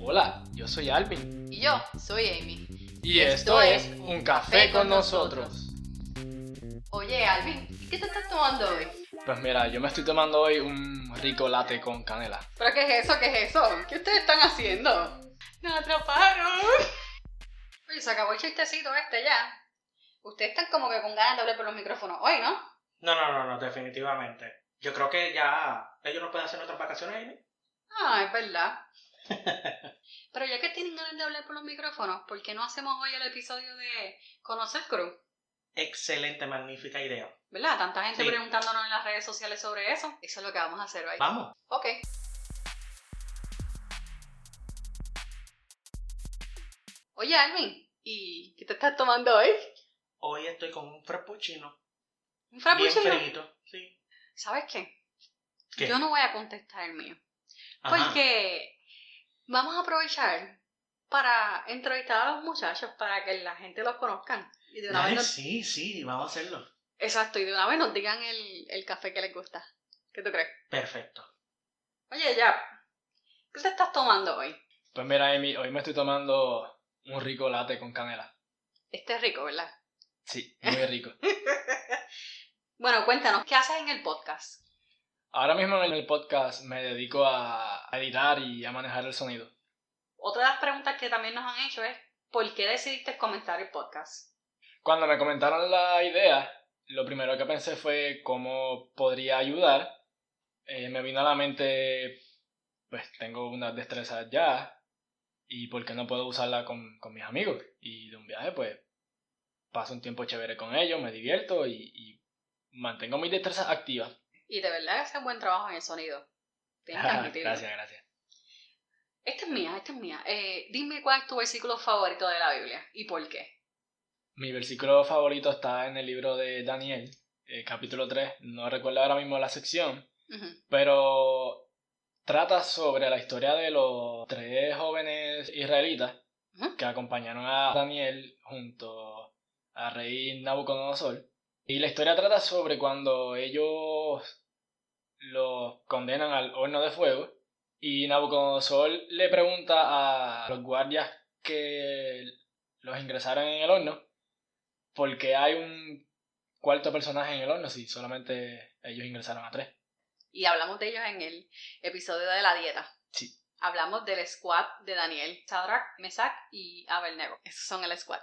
Hola, yo soy Alvin. Y yo soy Amy. Y esto, es Un Café con nosotros. Oye, Alvin, ¿y qué te estás tomando hoy? Pues mira, yo me estoy tomando hoy un rico latte con canela. ¿Pero qué es eso? ¿Qué es eso? ¿Qué ustedes están haciendo? ¡Nos atraparon! Oye, se acabó el chistecito este ya. Ustedes están como que con ganas de hablar por los micrófonos hoy, ¿no? No, no, no, no, definitivamente. Yo creo que ya ellos no pueden hacer nuestras vacaciones, Amy. Ah, es verdad. Pero ya que tienen ganas de hablar por los micrófonos, ¿por qué no hacemos hoy el episodio de Conocer Crew? Excelente, magnífica idea. ¿Verdad? Tanta gente Sí. preguntándonos en las redes sociales sobre eso. Eso es lo que vamos a hacer hoy. Vamos. Ok. Oye, Alvin, ¿y qué te estás tomando hoy? Hoy estoy con un frappuccino. ¿Un Bien frappuccino? frito. Sí. ¿Sabes qué? ¿Qué? Yo no voy a contestar el mío. Ajá. Porque vamos a aprovechar para entrevistar a los muchachos para que la gente los conozcan. Y de una Ay, vez nos- sí, sí, vamos a hacerlo. Exacto, y de una vez nos digan el, el café que les gusta. ¿Qué tú crees? Perfecto. Oye, ya. ¿Qué te estás tomando hoy? Pues mira, Amy, hoy me estoy tomando un rico latte con canela. Este es rico, ¿verdad? Sí, muy rico. Bueno, cuéntanos, ¿qué haces en el podcast? Ahora mismo en el podcast me dedico a editar y a manejar el sonido. Otra de las preguntas que también nos han hecho es, ¿por qué decidiste comenzar el podcast? Cuando me comentaron la idea, lo primero que pensé fue cómo podría ayudar. Eh, me vino a la mente, pues tengo unas destrezas ya, y por qué no puedo usarla con, con mis amigos. Y de un viaje, pues paso un tiempo chévere con ellos, me divierto y, y mantengo mis destrezas activas. Y de verdad haces buen trabajo en el sonido. Tienes que admitirlo. gracias, gracias. Esta es mía, esta es mía. Eh, dime cuál es tu versículo favorito de la Biblia y por qué. Mi versículo favorito está en el libro de Daniel, eh, capítulo 3. No recuerdo ahora mismo la sección, pero trata sobre la historia de los tres jóvenes israelitas que acompañaron a Daniel junto al rey Nabucodonosor. Y la historia trata sobre cuando ellos los condenan al horno de fuego y Nabucodonosor le pregunta a los guardias que los ingresaron en el horno por qué hay un cuarto personaje en el horno si solamente ellos ingresaron a tres. Y hablamos de ellos en el episodio de la dieta. Sí. Hablamos del squad de Daniel, Sadrach, Mesach y Abednego. Esos son el squad.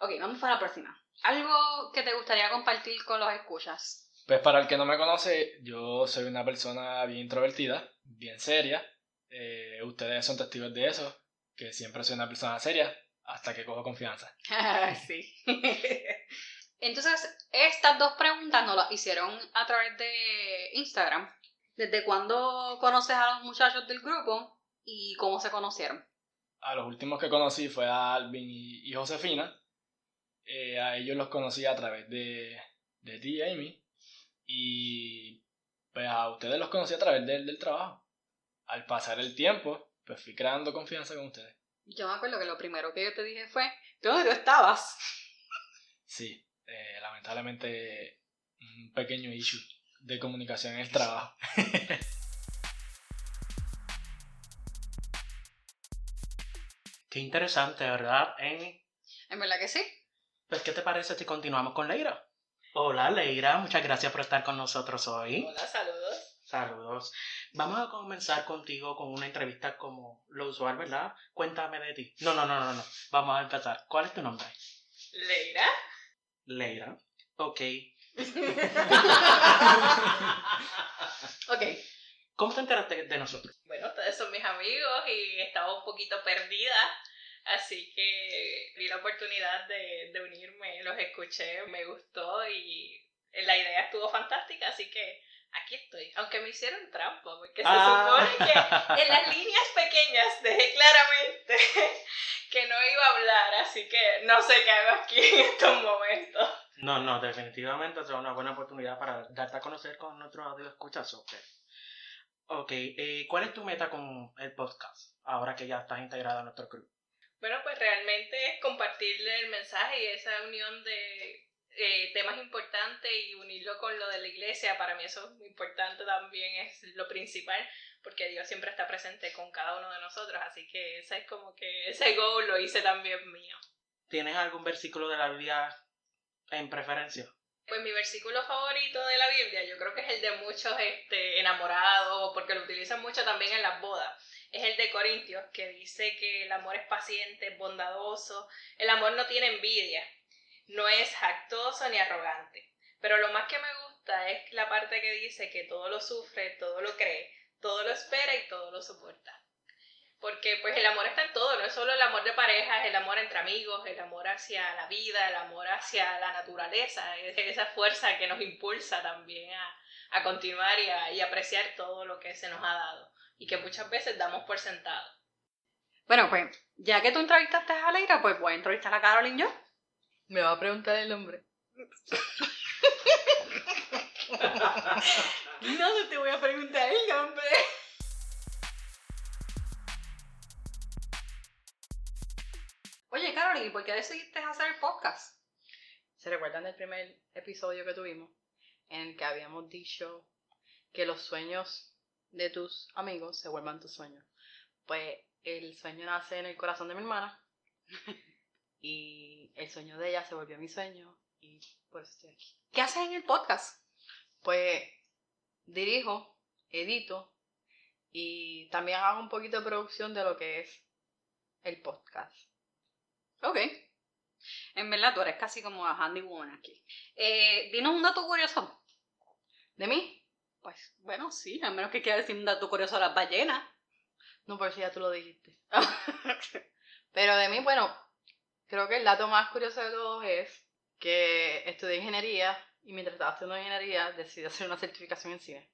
Ok, vamos para la próxima. Algo que te gustaría compartir con los escuchas. Pues para el que no me conoce, yo soy una persona bien introvertida, bien seria. Eh, ustedes son testigos de eso, que siempre soy una persona seria hasta que cojo confianza. sí. Entonces, estas dos preguntas nos las hicieron a través de Instagram. ¿Desde cuándo conoces a los muchachos del grupo y cómo se conocieron? A los últimos que conocí fue a Alvin y, Josefina. Eh, a ellos los conocí a través de, de ti, Amy. Y pues a ustedes los conocí a través del, del trabajo. Al pasar el tiempo, pues fui creando confianza con ustedes. Yo me acuerdo que lo primero que yo te dije fue, ¿dónde tú estabas? Sí, eh, lamentablemente un pequeño issue de comunicación en el trabajo. Qué interesante, ¿verdad, Amy? En verdad que sí. Pues, ¿qué te parece si continuamos con Leira? Hola, Leira. Muchas gracias por estar con nosotros hoy. Hola, saludos. Saludos. Vamos a comenzar contigo con una entrevista como lo usual, ¿verdad? Cuéntame de ti. No, no, no, no, no. Vamos a empezar. ¿Cuál es tu nombre? Leira. Leira. Ok. ok. ¿Cómo te enteraste de nosotros? Bueno, ustedes son mis amigos y estaba un poquito perdida, así que vi la oportunidad de, de unirme, los escuché, me gustó y la idea estuvo fantástica, así que aquí estoy. Aunque me hicieron trampa, porque se Ah. supone que en las líneas pequeñas dejé claramente que no iba a hablar, así que no sé qué hago aquí en estos momentos. No, no, definitivamente será una buena oportunidad para darte a conocer con nuestros audio escuchas. Ok, Ok, eh, ¿cuál es tu meta con el podcast ahora que ya estás integrado a nuestro club? Bueno, pues realmente es compartirle el mensaje y esa unión de eh, temas importantes y unirlo con lo de la iglesia. Para mí eso es muy importante también, es lo principal, porque Dios siempre está presente con cada uno de nosotros, así que ese es como que ese goal lo hice también mío. ¿Tienes algún versículo de la Biblia en preferencia? Pues mi versículo favorito de la Biblia, yo creo que es el de muchos este, enamorados, porque lo utilizan mucho también en las bodas. Es el de Corintios, que dice que el amor es paciente, bondadoso, el amor no tiene envidia, no es jactoso ni arrogante. Pero lo más que me gusta es la parte que dice que todo lo sufre, todo lo cree, todo lo espera y todo lo soporta. Porque pues el amor está en todo, no es solo el amor de pareja, es el amor entre amigos, el amor hacia la vida, el amor hacia la naturaleza, es esa fuerza que nos impulsa también a, a continuar y a y apreciar todo lo que se nos ha dado y que muchas veces damos por sentado. Bueno, pues, ya que tú entrevistaste a Leira, pues voy a entrevistar a Carolyn yo. Me va a preguntar el nombre. no, no te voy a preguntar el nombre. Oye, Carolyn, ¿y por qué decidiste hacer el podcast? ¿Se recuerdan del primer episodio que tuvimos? En el que habíamos dicho que los sueños de tus amigos se vuelvan tus sueños. Pues el sueño nace en el corazón de mi hermana. y el sueño de ella se volvió mi sueño. Y por eso estoy aquí. ¿Qué haces en el podcast? Pues dirijo, edito y también hago un poquito de producción de lo que es el podcast. Ok. En verdad, tú eres casi como a handy woman aquí. Eh, dinos un dato curioso. ¿De mí? Pues, bueno, sí, a menos que quieras decir un dato curioso de las ballenas. No, por si ya tú lo dijiste. Pero de mí, bueno, creo que el dato más curioso de todos es que estudié ingeniería y mientras estaba estudiando ingeniería decidí hacer una certificación en cine.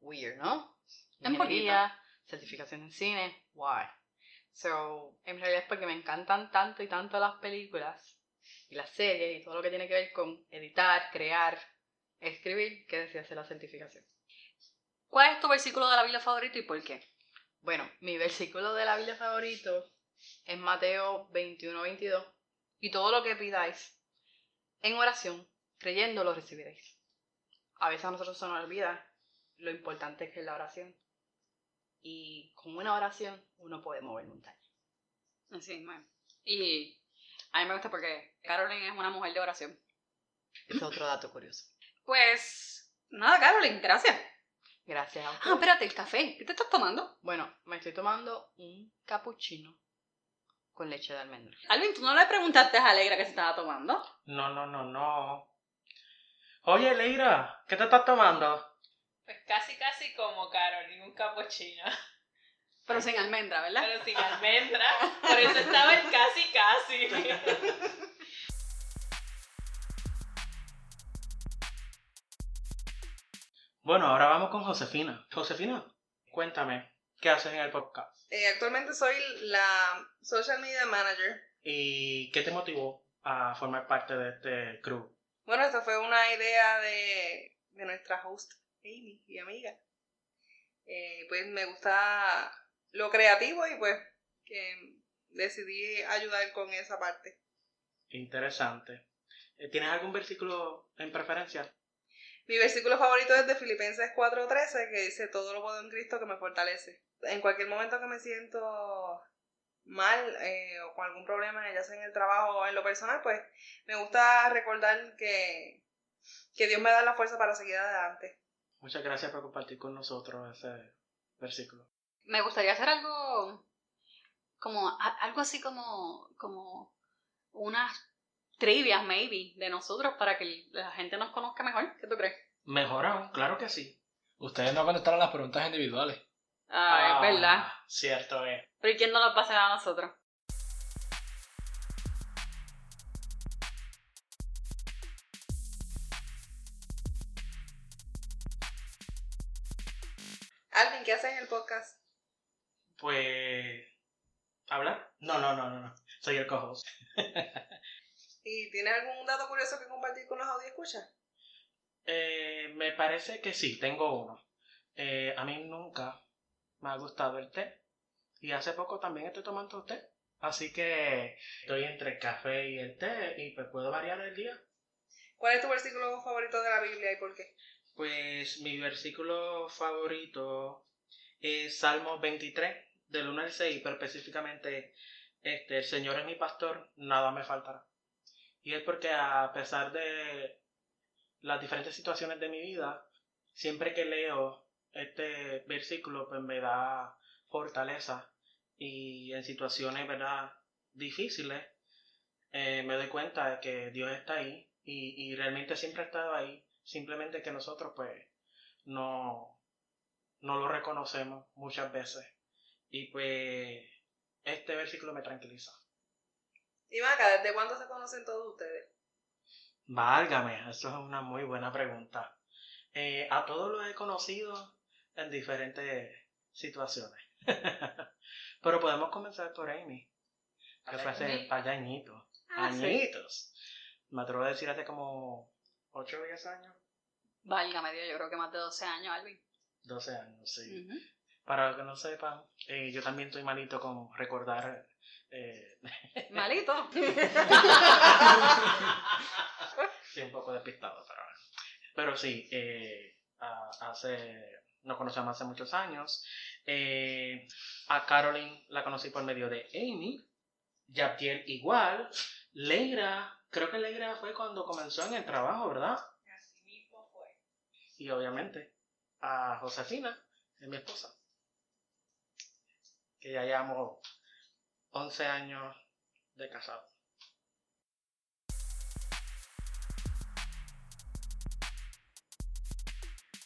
Weird, ¿no? Ingeniería, certificación en cine, why? So, en realidad es porque me encantan tanto y tanto las películas y las series y todo lo que tiene que ver con editar, crear, escribir, que decidí hacer la certificación. ¿Cuál es tu versículo de la Biblia favorito y por qué? Bueno, mi versículo de la Biblia favorito es Mateo 21-22. Y todo lo que pidáis en oración, creyendo, lo recibiréis. A veces a nosotros se nos olvida lo importante que es la oración. Y con una oración uno puede mover montañas. Sí, bueno. Y a mí me gusta porque Carolyn es una mujer de oración. Es otro dato curioso. Pues, nada, Carolyn, gracias. Gracias a Ah, espérate, el café. ¿Qué te estás tomando? Bueno, me estoy tomando un cappuccino con leche de almendra. Alvin, ¿tú no le preguntaste a Alegra que se estaba tomando? No, no, no, no. Oye, Leira, ¿qué te estás tomando? Pues casi casi como Carolyn, un capuchino, Pero sin almendra, ¿verdad? pero sin almendra, por eso estaba el casi casi. Bueno, ahora vamos con Josefina. Josefina, cuéntame, ¿qué haces en el podcast? Eh, actualmente soy la social media manager. ¿Y qué te motivó a formar parte de este crew? Bueno, esta fue una idea de, de nuestra host, Amy, y amiga. Eh, pues me gusta lo creativo y pues que decidí ayudar con esa parte. Interesante. Eh, ¿Tienes algún versículo en preferencia? Mi versículo favorito es de Filipenses 4:13 que dice, todo lo puedo en Cristo que me fortalece. En cualquier momento que me siento mal eh, o con algún problema, ya sea en el trabajo o en lo personal, pues me gusta recordar que, que Dios me da la fuerza para seguir adelante. Muchas gracias por compartir con nosotros ese versículo. Me gustaría hacer algo como algo así como como unas trivias maybe de nosotros para que la gente nos conozca mejor. ¿Qué tú crees? Mejor aún, claro que sí. Ustedes no contestaron las preguntas individuales. Ah, es verdad. Cierto es. Pero ¿y quién nos lo va a nosotros? Alvin, ¿qué haces en el podcast? Pues... ¿Hablar? No, no, no, no, no. Soy el co-host. ¿Y tienes algún dato curioso que compartir con los escuchas? Eh, me parece que sí, tengo uno. Eh, a mí nunca me ha gustado el té. Y hace poco también estoy tomando té. Así que estoy entre el café y el té y pues puedo variar el día. ¿Cuál es tu versículo favorito de la Biblia y por qué? Pues mi versículo favorito es Salmo 23, del 1 al 6, pero específicamente, este, el Señor es mi pastor, nada me faltará. Y es porque a pesar de las diferentes situaciones de mi vida, siempre que leo este versículo, pues me da fortaleza y en situaciones, ¿verdad? Difíciles, eh, me doy cuenta de que Dios está ahí y, y realmente siempre ha estado ahí, simplemente que nosotros pues no, no lo reconocemos muchas veces. Y pues este versículo me tranquiliza. Y ¿desde cuándo se conocen todos ustedes? Válgame, eso es una muy buena pregunta. Eh, a todos los he conocido en diferentes situaciones. Pero podemos comenzar por Amy, que fue hace Amy. par de añitos. Ah, sí. añitos. Me atrevo a decir hace como 8 o 10 años. Válgame Dios, yo creo que más de 12 años, Alvin. 12 años, sí. Para los que no sepan, eh, yo también estoy malito con recordar. Eh, Malito. sí, un poco despistado, pero. Pero sí, eh, a- hace. Nos conocemos hace muchos años. Eh, a Caroline la conocí por medio de Amy. Yaptiel igual. Leira, creo que Leira fue cuando comenzó en el trabajo, ¿verdad? Así mismo fue. Y obviamente a Josefina, es mi esposa. Que ya llevamos 11 años de casado.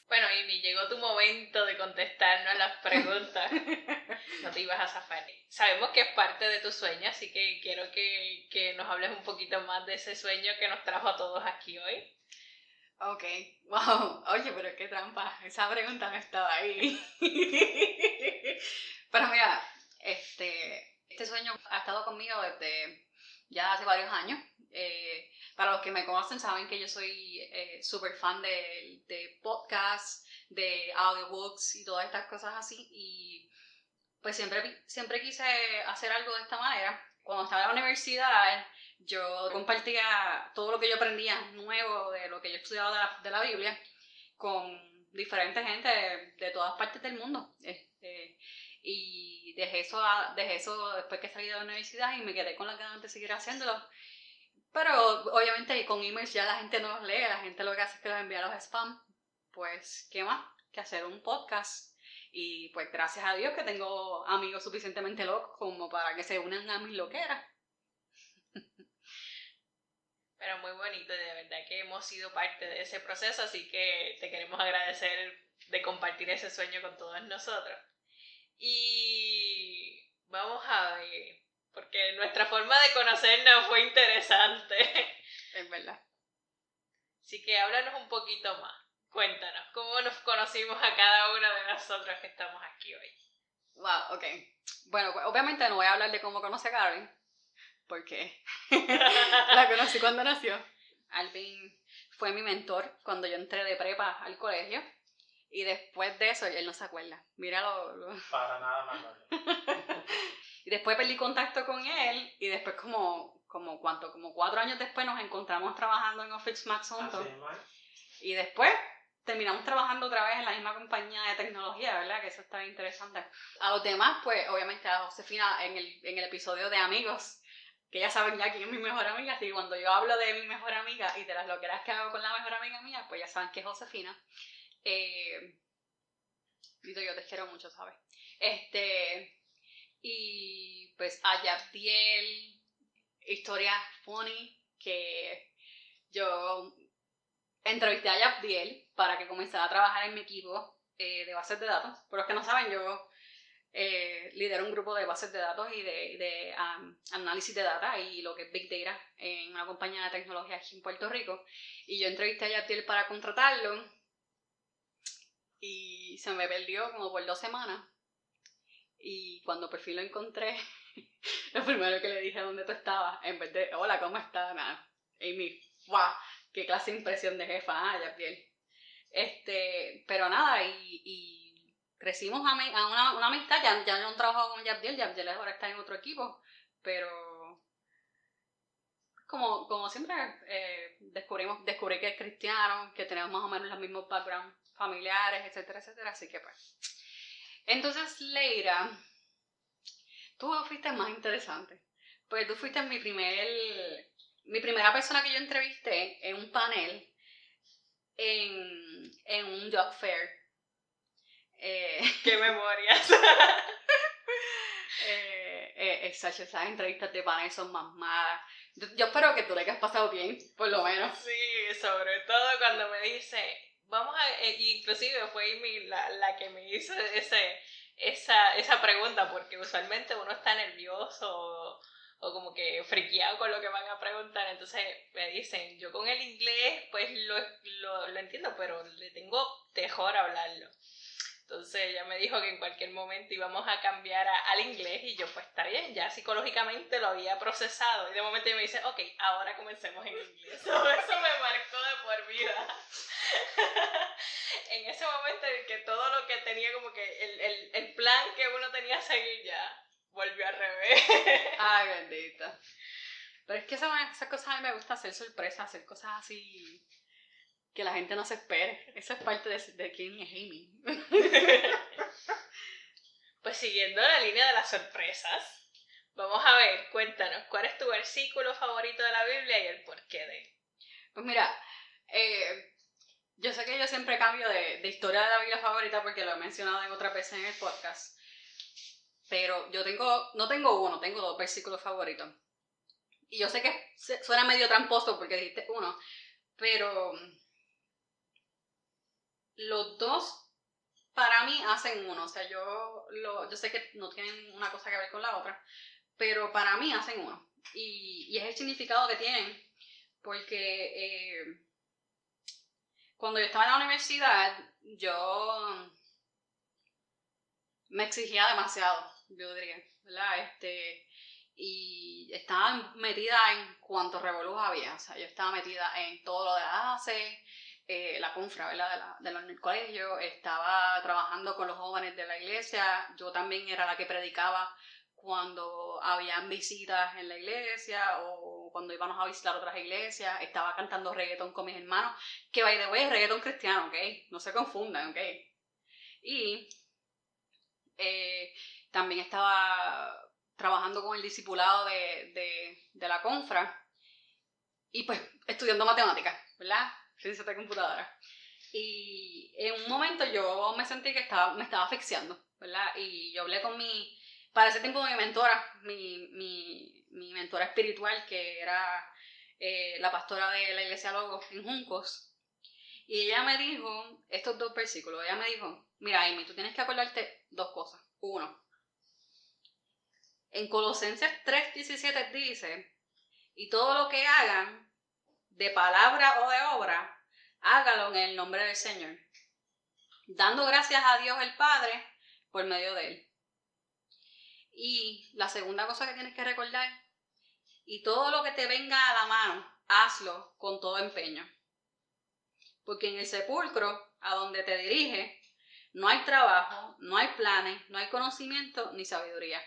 Bueno, Amy, llegó tu momento de contestarnos las preguntas. No te ibas a zafar. Sabemos que es parte de tu sueño, así que quiero que, que nos hables un poquito más de ese sueño que nos trajo a todos aquí hoy. Ok, wow. Oye, pero qué trampa. Esa pregunta no estaba ahí. pero mira, este, este sueño ha estado conmigo desde ya hace varios años. Eh, para los que me conocen saben que yo soy eh, súper fan de, de podcasts, de audiobooks y todas estas cosas así. Y pues siempre, siempre quise hacer algo de esta manera. Cuando estaba en la universidad, yo compartía todo lo que yo aprendía nuevo de lo que yo estudiaba de la, Biblia con diferentes gente de, todas partes del mundo. Este, y dejé eso, dejé eso después que salí de la universidad y me quedé con las ganas de seguir haciéndolo. Pero obviamente con emails ya la gente no los lee, la gente lo que hace es que los envía a los spam. Pues, ¿qué más? Que hacer un podcast. Y pues gracias a Dios que tengo amigos suficientemente locos como para que se unan a mis loqueras. Pero muy bonito, de verdad que hemos sido parte de ese proceso, así que te queremos agradecer de compartir ese sueño con todos nosotros. Y vamos a ver, porque nuestra forma de conocernos fue interesante. Es verdad. Así que háblanos un poquito más. Cuéntanos, ¿cómo nos conocimos a cada uno de nosotros que estamos aquí hoy? Wow, ok. Bueno, pues, obviamente no voy a hablar de cómo conocí a Karen, porque la conocí cuando nació. Alvin fue mi mentor cuando yo entré de prepa al colegio. Y después de eso, él no se acuerda. Mira lo- lo, Para nada más. Y después perdí contacto con él y después como, como cuánto, como cuatro años después nos encontramos trabajando en Office Max juntos. Y después terminamos trabajando otra vez en la misma compañía de tecnología, ¿verdad? Que eso está interesante. A los demás, pues obviamente a Josefina en el, en el episodio de Amigos, que ya saben ya quién es mi mejor amiga, así que cuando yo hablo de mi mejor amiga y de las loqueras que hago con la mejor amiga mía, pues ya saben que es Josefina. Eh, yo te quiero mucho, ¿sabes? Este, y pues a Yabdiel, historia funny, que yo entrevisté a Yabdiel para que comenzara a trabajar en mi equipo eh, de bases de datos. Por los que no saben, yo eh, lidero un grupo de bases de datos y de, de, análisis de data y lo que es Big Data en una compañía de tecnología aquí en Puerto Rico. Y yo entrevisté a Yabdiel para contratarlo y se me perdió como por dos semanas. Y cuando por fin lo encontré, lo primero que le dije dónde tú estabas, en vez de hola, ¿cómo estás? Nada. Amy, ¡guau! ¡Qué clase de impresión de jefa! Ah, Yabdiel. Este, pero nada, y, crecimos a, a una, una amistad. Ya, ya no trabajo con Yabdiel, Yabdiel ahora está en otro equipo, pero como, como siempre eh, descubrimos, descubrí que es cristiano, que tenemos más o menos los mismos backgrounds familiares, etcétera, etcétera. Así que pues. Entonces, Leira, tú fuiste más interesante. Porque tú fuiste mi primer. Mi primera persona que yo entrevisté en un panel en, en un job fair. Eh, ¡Qué memorias! eh, eh, esas entrevistas de panel son más malas. Yo, yo espero que tú le hayas pasado bien, por lo menos. Sí, sobre todo cuando me dice, vamos a, eh, inclusive fue Amy la, la que me hizo ese, esa, esa pregunta, porque usualmente uno está nervioso o, o como que friqueado con lo que van a preguntar, entonces me dicen, yo con el inglés pues lo, lo, lo entiendo, pero le tengo mejor hablarlo. Entonces ella me dijo que en cualquier momento íbamos a cambiar a- al inglés y yo pues está bien, ya psicológicamente lo había procesado y de momento ella me dice, ok, ahora comencemos en inglés. So, eso me marcó de por vida. en ese momento en que todo lo que tenía como que el, el, el plan que uno tenía a seguir ya volvió al revés. Ay, bendita. Pero es que esa- esas cosas a mí me gusta hacer sorpresas, hacer cosas así que la gente no se espere. Eso es parte de, de quién es Amy. Pues siguiendo la línea de las sorpresas, vamos a ver, cuéntanos, ¿cuál es tu versículo favorito de la Biblia y el porqué de? Pues mira, eh, yo sé que yo siempre cambio de, historia de la Biblia favorita porque lo he mencionado en otras veces en el podcast. Pero yo tengo, no tengo uno, tengo dos versículos favoritos. Y yo sé que suena medio tramposo porque dijiste uno, pero los dos para mí hacen uno. O sea, yo, lo, yo sé que no tienen una cosa que ver con la otra, pero para mí hacen uno. Y, y es el significado que tienen, porque eh, cuando yo estaba en la universidad, yo me exigía demasiado, yo diría, ¿verdad? Este, y estaba metida en cuantos revolujos había, o sea, yo estaba metida en todo lo de la ACE, eh, la confra, ¿verdad? De la- del colegio, estaba trabajando con los jóvenes de la iglesia, yo también era la que predicaba cuando habían visitas en la iglesia o cuando íbamos a visitar otras iglesias, estaba cantando reggaetón con mis hermanos, que by the way es reggaetón cristiano, ¿ok? No se confundan, ¿ok? Y eh, también estaba trabajando con el discipulado de, de, la confra y pues estudiando matemáticas, ¿verdad? Ciencia de computadora. Y en un momento yo me sentí que estaba, me estaba asfixiando, ¿verdad? Y yo hablé con mi, para ese tiempo mi mentora, mi, mi, mi mentora espiritual, que era eh, la pastora de la iglesia Logos en Juncos. Y ella me dijo estos dos versículos. Ella me dijo, mira Amy, tú tienes que acordarte dos cosas. Uno, en Colosenses 3:17 dice, y todo lo que hagan, de palabra o de obra, hágalo en el nombre del Señor, dando gracias a Dios el Padre por medio de él. Y la segunda cosa que tienes que recordar, y todo lo que te venga a la mano, hazlo con todo empeño. Porque en el sepulcro, a donde te dirige, no hay trabajo, no hay planes, no hay conocimiento ni sabiduría.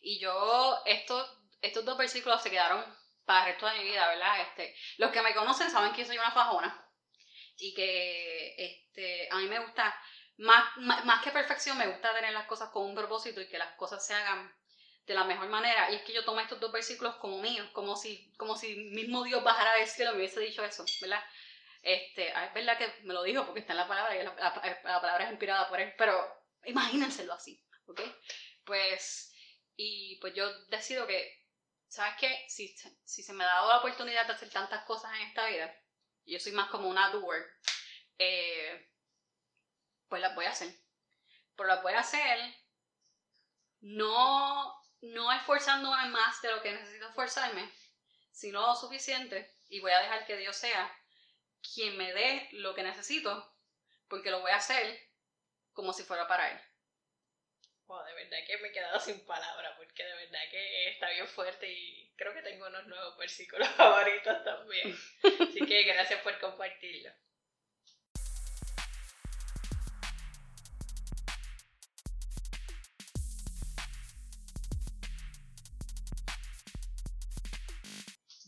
Y yo, estos, estos dos versículos se quedaron para el resto de mi vida, ¿verdad? Este, los que me conocen saben que soy una fajona y que este, a mí me gusta, más, más, más que perfección, me gusta tener las cosas con un propósito y que las cosas se hagan de la mejor manera. Y es que yo tomé estos dos versículos como míos, como si, como si mismo Dios bajara del cielo y me hubiese dicho eso, ¿verdad? Este, ah, es verdad que me lo dijo porque está en la palabra y la, la- la palabra es inspirada por él, pero imagínenselo así, ¿ok? Pues, y pues yo decido que, ¿sabes qué? Si, si se me ha dado la oportunidad de hacer tantas cosas en esta vida, yo soy más como una doer, eh, pues las voy a hacer. Pero las voy a hacer no, no esforzándome más de lo que necesito esforzarme, sino lo suficiente, y voy a dejar que Dios sea quien me dé lo que necesito, porque lo voy a hacer como si fuera para Él. Wow, de verdad que me he quedado sin palabras, porque de verdad que está bien fuerte y creo que tengo unos nuevos versículos favoritos también. Así que gracias por compartirlo.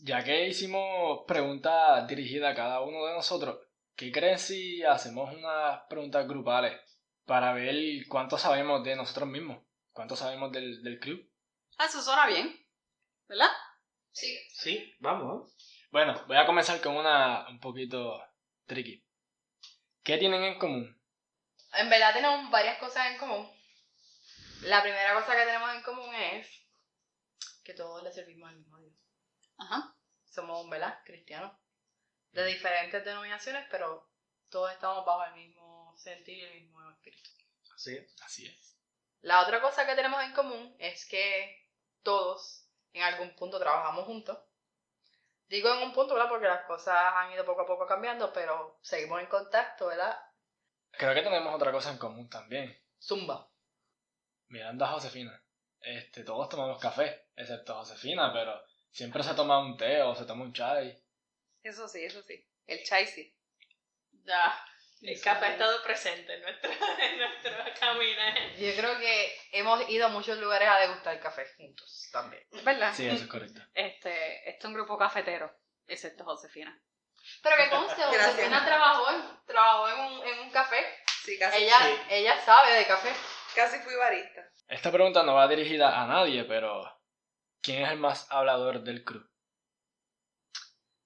Ya que hicimos preguntas dirigidas a cada uno de nosotros, ¿qué creen si hacemos unas preguntas grupales para ver cuánto sabemos de nosotros mismos, cuánto sabemos del, del crew. Ah, eso suena bien, ¿verdad? Sí. Sí, vamos. Bueno, voy a comenzar con una un poquito tricky. ¿Qué tienen en común? En verdad tenemos varias cosas en común. La primera cosa que tenemos en común es que todos le servimos al mismo Dios. Ajá. Somos, ¿verdad? Cristianos. De diferentes denominaciones, pero todos estamos bajo el mismo sentir y el mismo espíritu. Sí. Así es. La otra cosa que tenemos en común es que todos en algún punto trabajamos juntos. Digo en un punto, ¿verdad? Porque las cosas han ido poco a poco cambiando, pero seguimos en contacto, ¿verdad? Creo que tenemos otra cosa en común también. Zumba. Mirando a Josefina. Este, todos tomamos café, excepto Josefina, pero siempre se toma un té o se toma un chai. Eso sí, eso sí. El chai sí. Ya. El café ha estado presente en nuestro, en nuestro caminaje. Yo creo que hemos ido a muchos lugares a degustar café juntos también. ¿Verdad? Sí, eso es correcto. Este, este es un grupo cafetero, excepto Josefina. Pero que conste. Josefina trabajó, en, trabajó en, un, en un café. Sí, casi, Ella, Sí. ella sabe de café. casi fui barista. Esta pregunta no va dirigida a nadie, pero ¿quién es el más hablador del crew?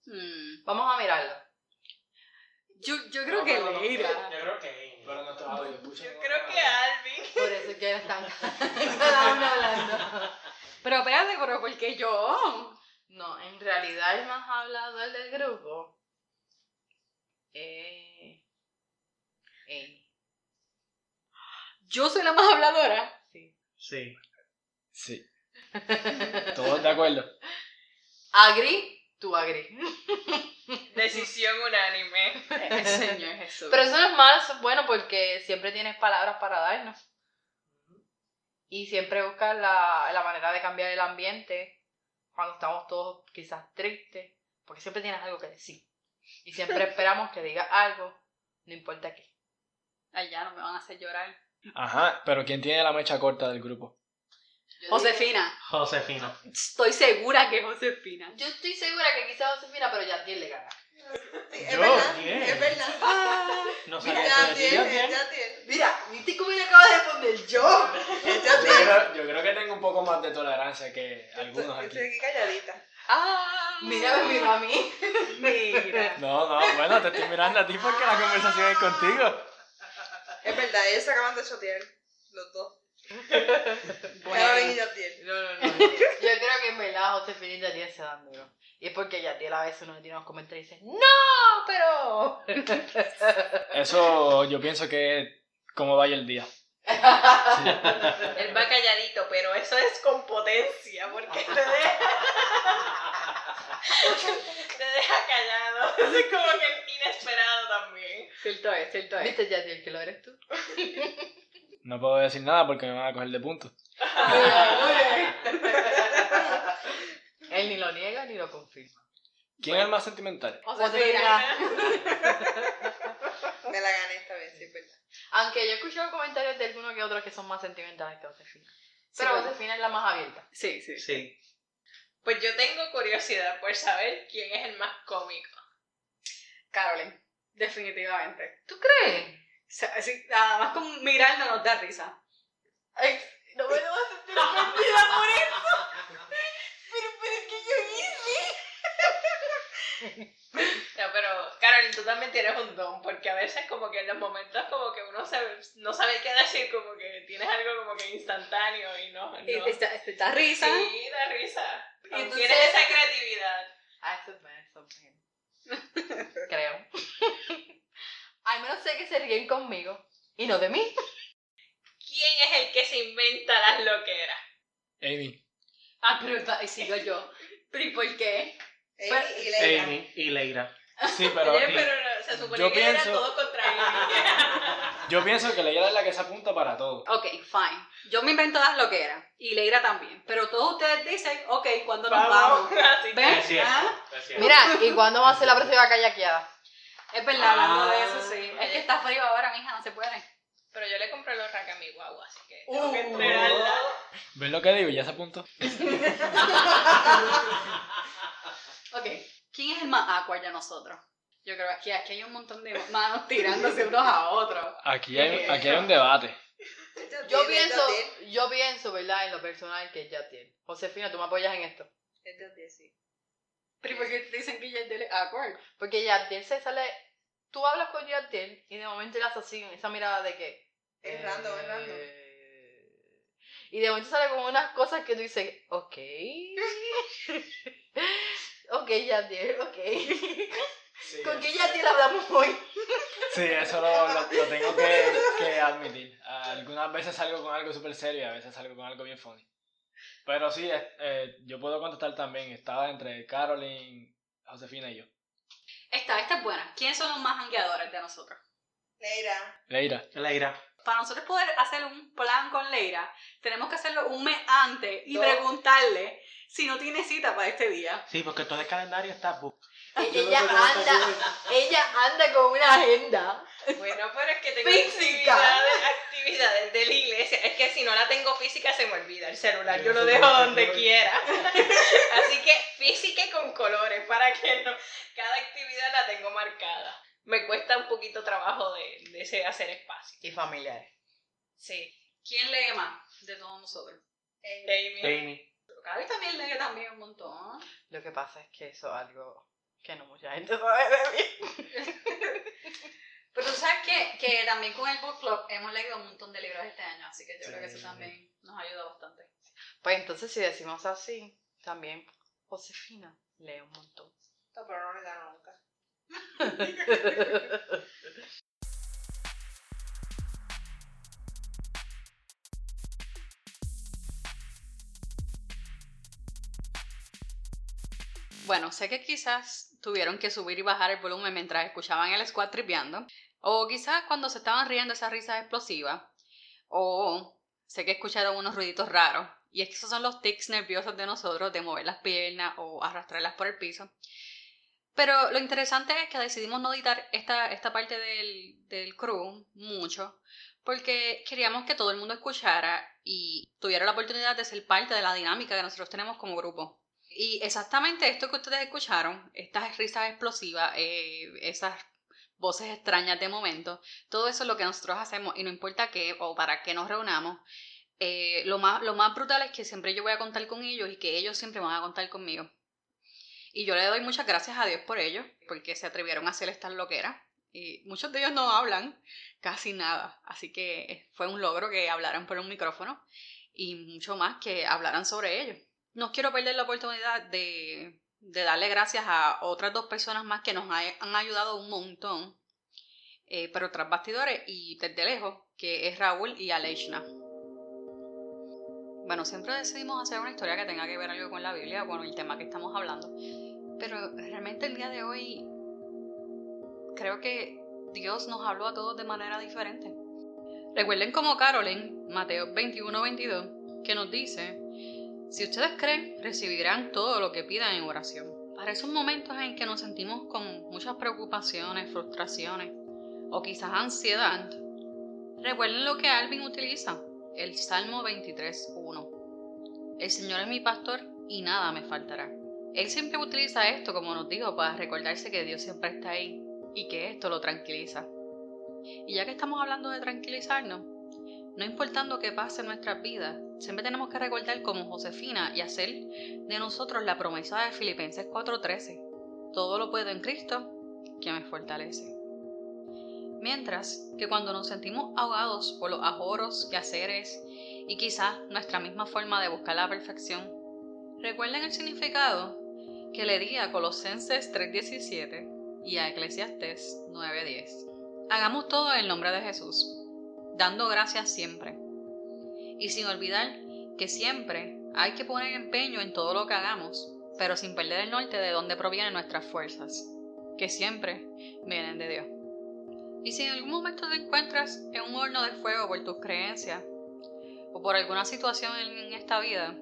Hmm. Vamos a mirarlo. Yo, yo creo que Leira. Yo creo que Pero audios escuchan. Yo creo que Alvin. Por eso es que están cada uno hablando. Pero espérate, pero ¿por qué yo? No, en realidad el más hablador del grupo es Amy. Yo soy la más habladora. Sí. Sí. Sí. Todos de acuerdo. Agri, tú agri. Decisión unánime. Señor Jesús. Pero eso no es malo, eso es bueno porque siempre tienes palabras para darnos. Y siempre buscas la, la manera de cambiar el ambiente cuando estamos todos quizás tristes, porque siempre tienes algo que decir. Y siempre esperamos que digas algo, no importa qué. Ay, ya no me van a hacer llorar. Ajá, pero ¿quién tiene la mecha corta del grupo? Josefina. Josefina. Estoy segura que Josefina. digo- Yo estoy segura que quizás Josefina, pero Yantiel le gana. Sí, es Yo, verdad. bien. Es verdad. No Mira, sabía ya eso tiene, decía. ya tiene. Mira, ¿viste cómo le acabo de responder yo? Creo, yo creo que tengo un poco más de tolerancia que algunos aquí. Estoy aquí calladita. Ah, Mira, me miró a mí. mira. No, no, bueno, te estoy mirando a ti porque la conversación es contigo. Es verdad, ellos se acaban de chotear. Los dos. Bueno. Carolyn y Yatiel. No, no, no. Yo creo que y Yantiel se dan duro. Y es porque Yantiel a veces uno le tiene unos comentarios y dice, ¡No! Pero... Eso yo pienso que es como vaya el día. Él va calladito, pero eso es con potencia, porque te deja. te deja callado. Eso es como que inesperado también. Cierto es, cierto es. ¿Viste, Yantiel, que lo eres tú? No puedo decir nada porque me van a coger de punto. Él ni lo niega ni lo confirma. ¿Quién es el más sentimental? Josefina. Me la gané esta vez, sí, es verdad. Aunque yo he escuchado comentarios de algunos que otros que son más sentimentales que Josefina. Pero. Josefina es la más abierta. Sí, sí. Sí. Pues yo tengo curiosidad por saber quién es el más cómico. Carolyn. Definitivamente. ¿Tú crees? O sea, así, nada más con mirarnos nos da risa. Ay, no me lo vas a sentir ofendida por eso. Pero, pero es que yo hice. Ya, pero, Carolyn, tú también tienes un don, porque a veces como que en los momentos como que uno sabe- no sabe qué decir, como que tienes algo como que instantáneo y no... no. Y esta, esta da risa. Sí, da risa. Y entonces- Tienes esa creatividad. Ah, eso es bueno, eso es bueno. Creo. Al menos sé que se ríen conmigo. Y no de mí. ¿Quién es el que se inventa las loqueras? Amy. Ah, pero sigo yo. ¿Pero y por qué? Amy y Leila. Amy y Leira. Sí, pero Oye, pero no, se supone yo que era pienso- todo contra Amy. yo pienso que Leila es la que se apunta para todo. Ok, fine. Yo me invento las loqueras. Y Leira también. Pero todos ustedes dicen, ok, ¿cuándo nos vamos? ¿Ven? Es cierto. ¿Ah? es cierto. Mira, ¿y cuándo va a ser la próxima kayakeada? Es verdad, hablando de Ah. eso, sí. Es que está frío ahora, mija, no se puede. Pero yo le compré los racks a mi guagua, así que Uh. tengo que esperarla. ¿Ves lo que digo? Ya se apuntó. Ok. ¿Quién es el más awkward de nosotros? Yo creo que aquí hay un montón de manos tirándose unos a otros. Aquí hay, aquí hay un debate. Yo pienso, yo pienso, ¿verdad? En lo personal que es Yatiel. Josefina, ¿tú me apoyas en esto? Es de sí. Pero ¿por qué te dicen que Yadiel es awkward? Porque Yatiel se sale... Tú hablas con Yatiel y de momento le haces así, esa mirada de que... Es random, es random. eh, Y de momento sale con unas cosas que tú dices, ok. ok, Yatiel, ok. ¿Con qué Yatiel hablamos hoy? Sí, eso lo, lo- lo tengo que, que admitir. Algunas veces salgo con algo súper serio y a veces salgo con algo bien funny. Pero sí, eh, eh, yo puedo contestar también. Estaba entre Caroline, Josefina y yo. Esta, esta es buena. ¿Quiénes son los más jangueadores de nosotros? Leira. Leira. Leira. Para nosotros poder hacer un plan con Leira, tenemos que hacerlo un mes antes y No. preguntarle si no tiene cita para este día. Sí, porque todo el calendario está book. ella anda, ella anda con una agenda. Bueno, pero es que tengo Física. actividades, actividades de la iglesia. Es que si no la tengo física se me olvida el celular. Yo Yo lo dejo donde quiera. Así que física y con colores para que no. Cada actividad la tengo marcada. Me cuesta un poquito trabajo de, de ese hacer espacio. Y familiares. Sí. ¿Quién lee más de todos nosotros? Amy. Amy. Pero Gaby también lee también un montón. Lo que pasa es que eso es algo que no mucha gente sabe de mí. Pero tú sabes que, que también con el book club hemos leído un montón de libros este año, así que yo creo que eso también nos ayuda bastante. Pues entonces si decimos así, también Josefina lee un montón. No, pero no le gano nunca. Bueno, sé que quizás tuvieron que subir y bajar el volumen mientras escuchaban el squad tripeando, o quizás cuando se estaban riendo esas risas explosivas, o sé que escucharon unos ruiditos raros, y es que esos son los tics nerviosos de nosotros de mover las piernas o arrastrarlas por el piso. Pero lo interesante es que decidimos no editar esta, esta parte del, del crew mucho, porque queríamos que todo el mundo escuchara y tuviera la oportunidad de ser parte de la dinámica que nosotros tenemos como grupo. Y exactamente esto que ustedes escucharon, estas risas explosivas, eh, esas voces extrañas de momento, todo eso es lo que nosotros hacemos y no importa qué o para qué nos reunamos. eh, lo, más, lo más brutal es que siempre yo voy a contar con ellos y que ellos siempre van a contar conmigo. Y yo le doy muchas gracias a Dios por ello, porque se atrevieron a hacer estas loqueras. Y muchos de ellos no hablan casi nada, así que fue un logro que hablaran por un micrófono y mucho más que hablaran sobre ello. No quiero perder la oportunidad de, de darle gracias a otras dos personas más que nos ha- han ayudado un montón, eh, pero tras bastidores y desde lejos, que es Raúl y Aleshna. Bueno, siempre decidimos hacer una historia que tenga que ver algo con la Biblia, con el tema que estamos hablando, pero realmente el día de hoy creo que Dios nos habló a todos de manera diferente. Recuerden como Carolyn, Mateo 21-22, que nos dice, si ustedes creen, recibirán todo lo que pidan en oración. Para esos momentos en que nos sentimos con muchas preocupaciones, frustraciones o quizás ansiedad, recuerden lo que Alvin utiliza, el Salmo 23.1. El Señor es mi pastor y nada me faltará. Él siempre utiliza esto, como nos dijo, para recordarse que Dios siempre está ahí y que esto lo tranquiliza. Y ya que estamos hablando de tranquilizarnos, no importando qué pase en nuestras vidas, siempre tenemos que recordar como Josefina y hacer de nosotros la promesa de Filipenses 4:13. Todo lo puedo en Cristo que me fortalece. Mientras que cuando nos sentimos ahogados por los ajoros, quehaceres y quizás nuestra misma forma de buscar la perfección, recuerden el significado que le di a Colosenses 3:17 y a Eclesiastes 9:10. Hagamos todo en el nombre de Jesús, dando gracias siempre. Y sin olvidar que siempre hay que poner empeño en todo lo que hagamos, pero sin perder el norte de dónde provienen nuestras fuerzas, que siempre vienen de Dios. Y si en algún momento te encuentras en un horno de fuego por tus creencias o por alguna situación en esta vida,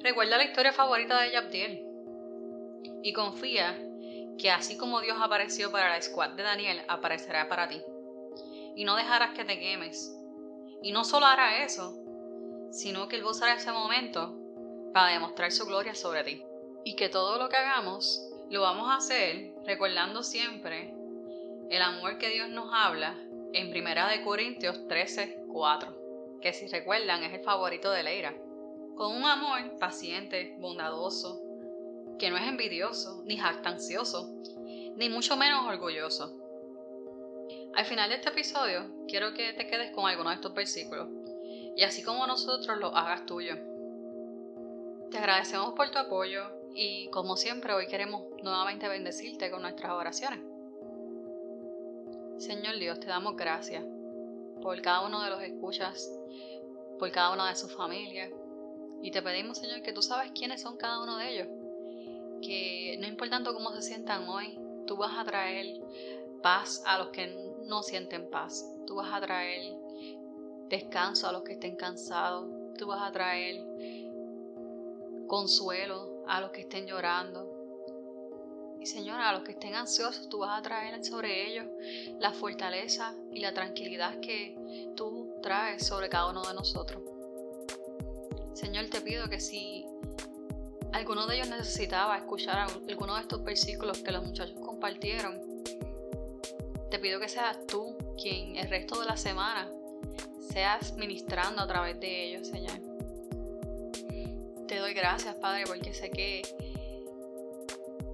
recuerda la historia favorita de Yabdiel y confía que así como Dios apareció para la squad de Daniel, aparecerá para ti. Y no dejarás que te quemes. Y no solo hará eso, sino que Él usará ese momento para demostrar su gloria sobre ti. Y que todo lo que hagamos Lo vamos a hacer recordando siempre el amor que Dios nos habla en Primera de Corintios 13, 4, que si recuerdan es el favorito de Leira. Con un amor paciente, bondadoso, que no es envidioso, ni jactancioso, ni mucho menos orgulloso. Al final de este episodio, quiero que te quedes con alguno de estos versículos y así como nosotros lo hagas tuyo. Te agradecemos por tu apoyo y como siempre hoy queremos nuevamente bendecirte con nuestras oraciones. Señor Dios, te damos gracias por cada uno de los escuchas, por cada una de sus familias. Y te pedimos Señor que tú sabes quiénes son cada uno de ellos, que no importando cómo se sientan hoy, tú vas a traer paz a los que no sienten paz, tú vas a traer descanso a los que estén cansados, tú vas a traer consuelo a los que estén llorando. Y Señor, a los que estén ansiosos, tú vas a traer sobre ellos la fortaleza y la tranquilidad que tú traes sobre cada uno de nosotros. Señor, te pido que si alguno de ellos necesitaba escuchar alguno de estos versículos que los muchachos compartieron, te pido que seas tú quien el resto de la semana seas ministrando a través de ellos, Señor. Te doy gracias, Padre, porque sé que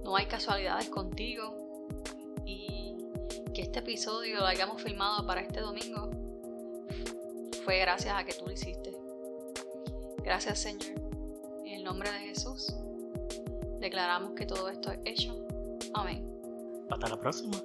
no hay casualidades contigo y que este episodio lo hayamos filmado para este domingo fue gracias a que tú lo hiciste. Gracias, Señor. En el nombre de Jesús, declaramos que todo esto es hecho. Amén. Hasta la próxima.